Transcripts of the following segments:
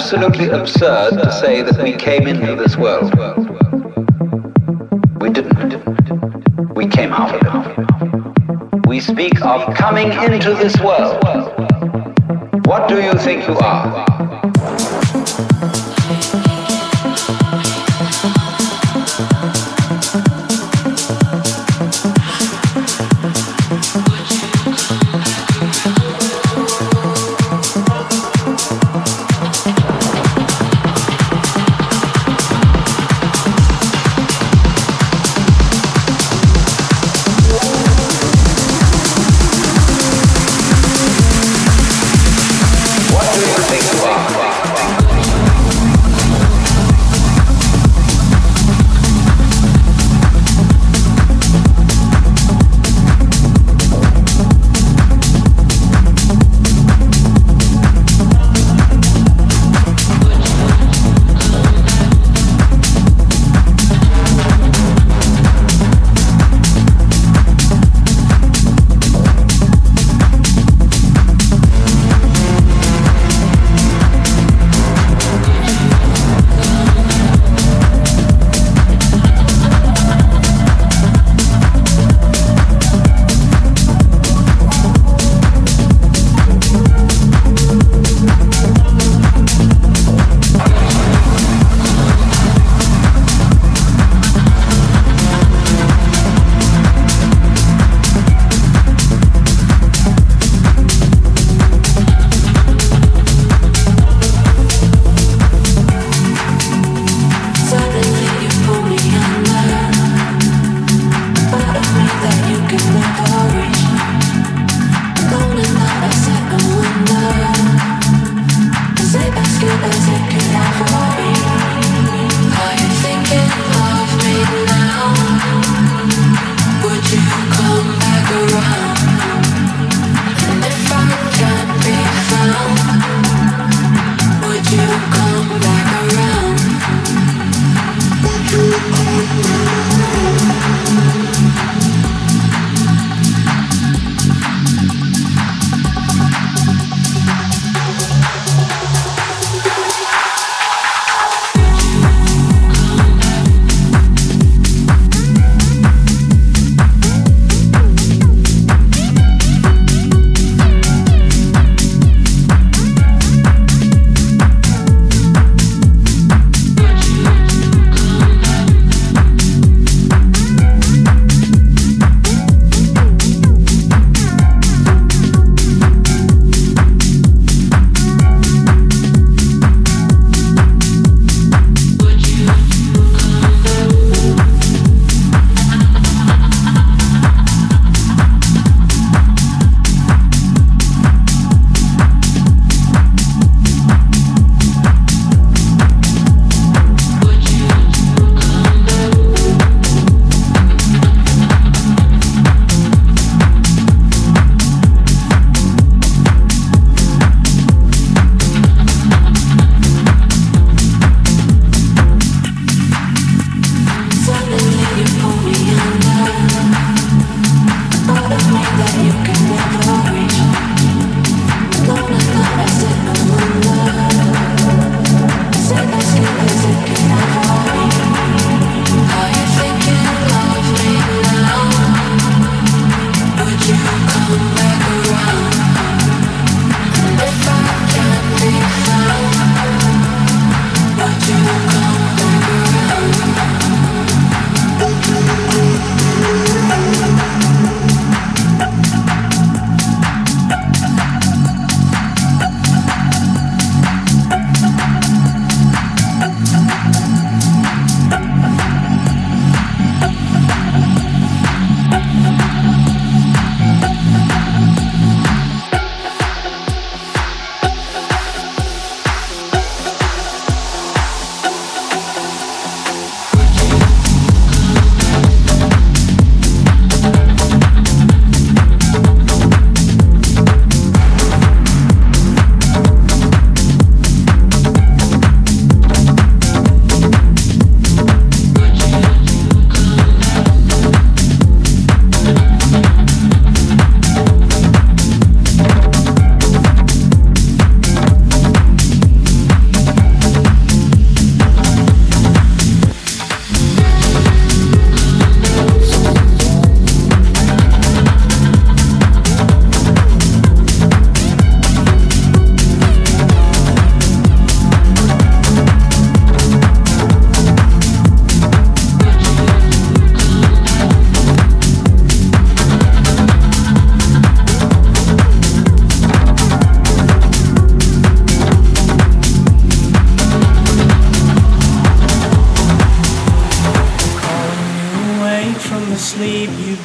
absolutely absurd to say that we came into this world. We didn't. We came out of it. We speak of coming into this world. What do you think you are? What do you think you are?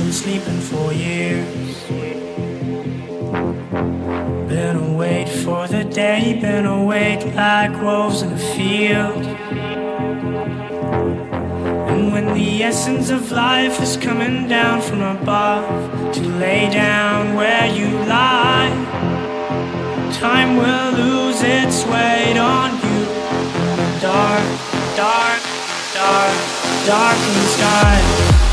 Been sleeping for years. Been awake for the day, been awake like wolves in a field. And when the essence of life is coming down from above to lay down where you lie, time will lose its weight on you in the dark, dark, dark, darkened sky.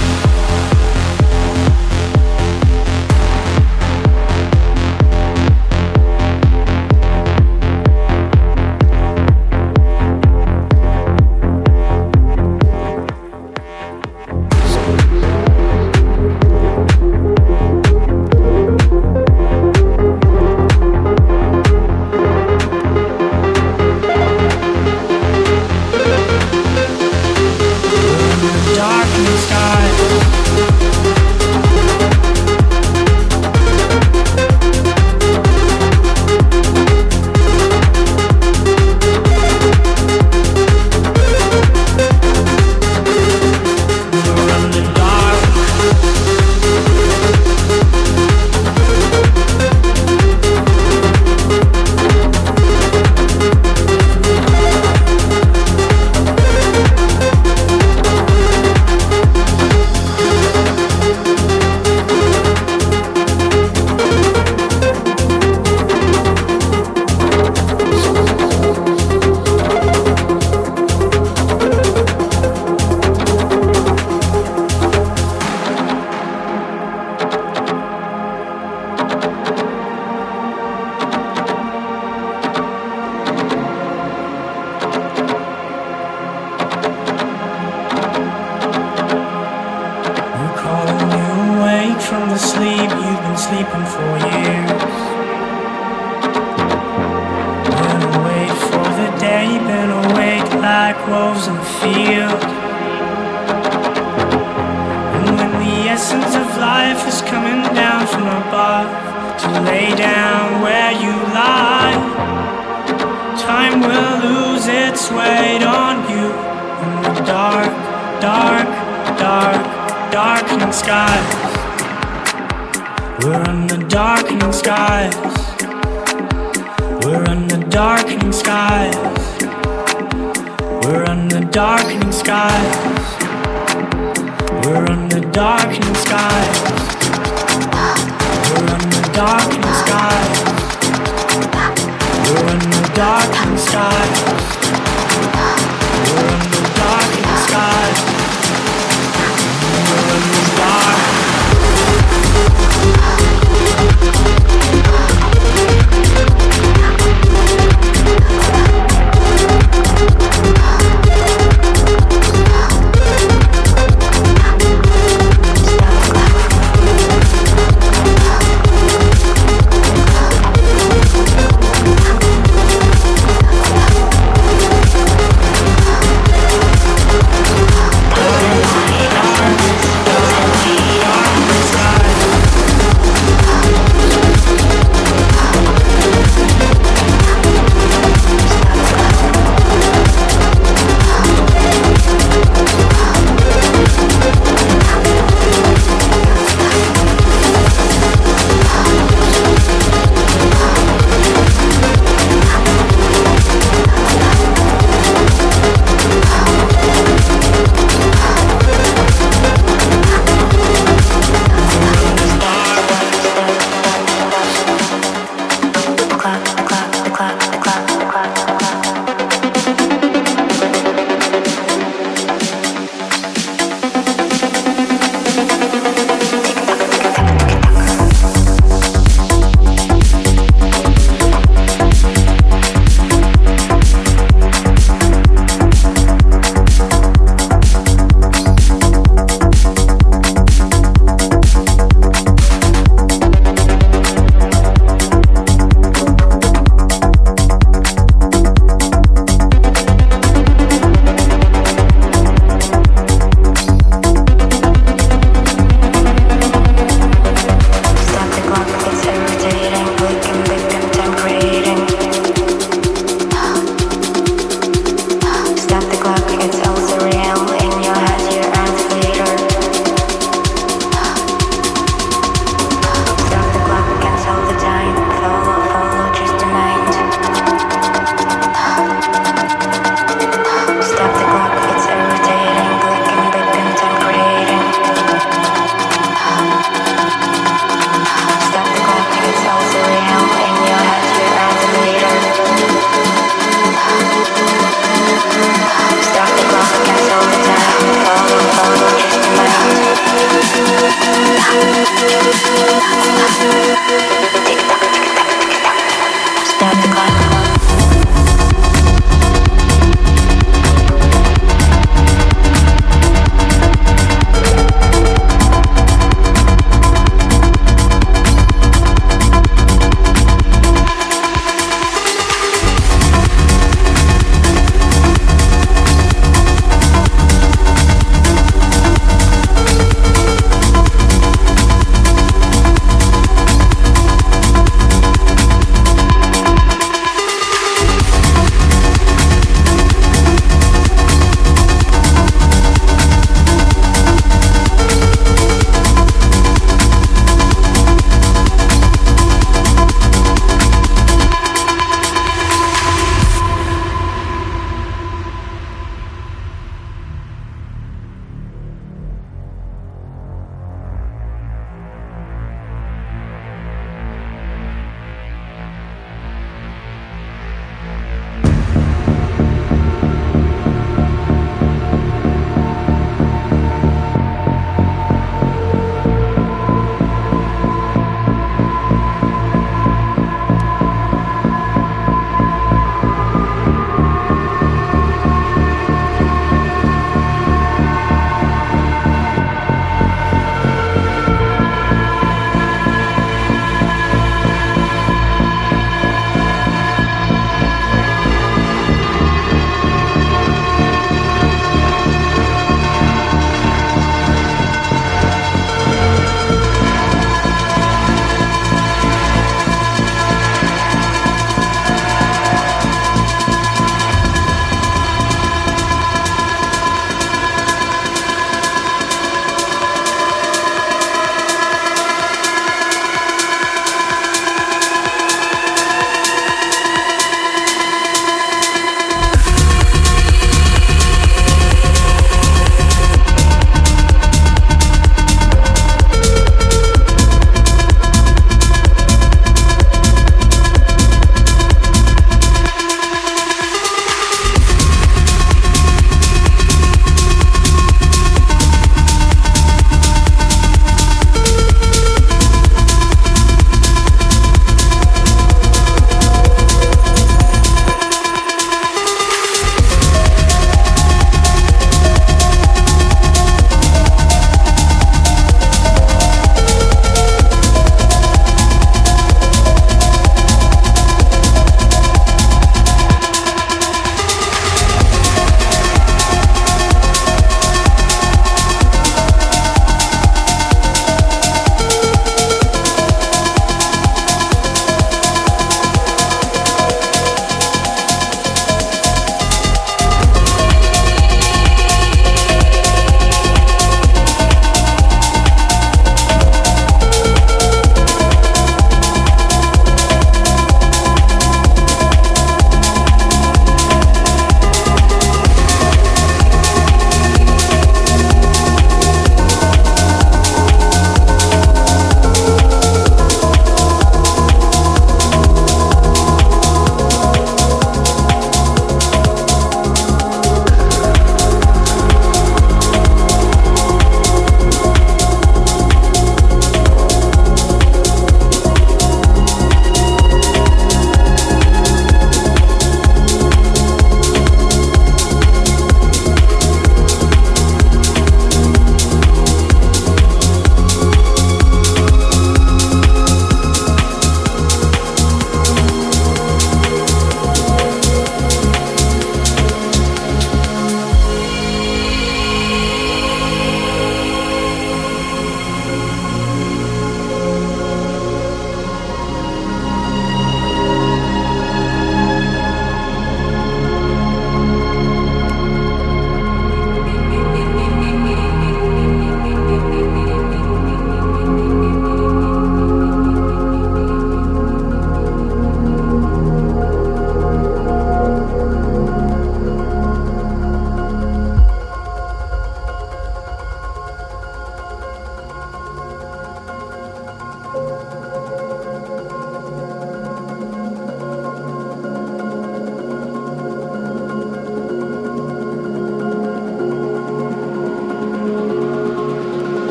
darkening skies. We're under darkening skies. We're under darkening skies. We're under darkening skies. We're under darkening skies. We're under darkening skies. We're under darkening skies. We're under darkening skies. God.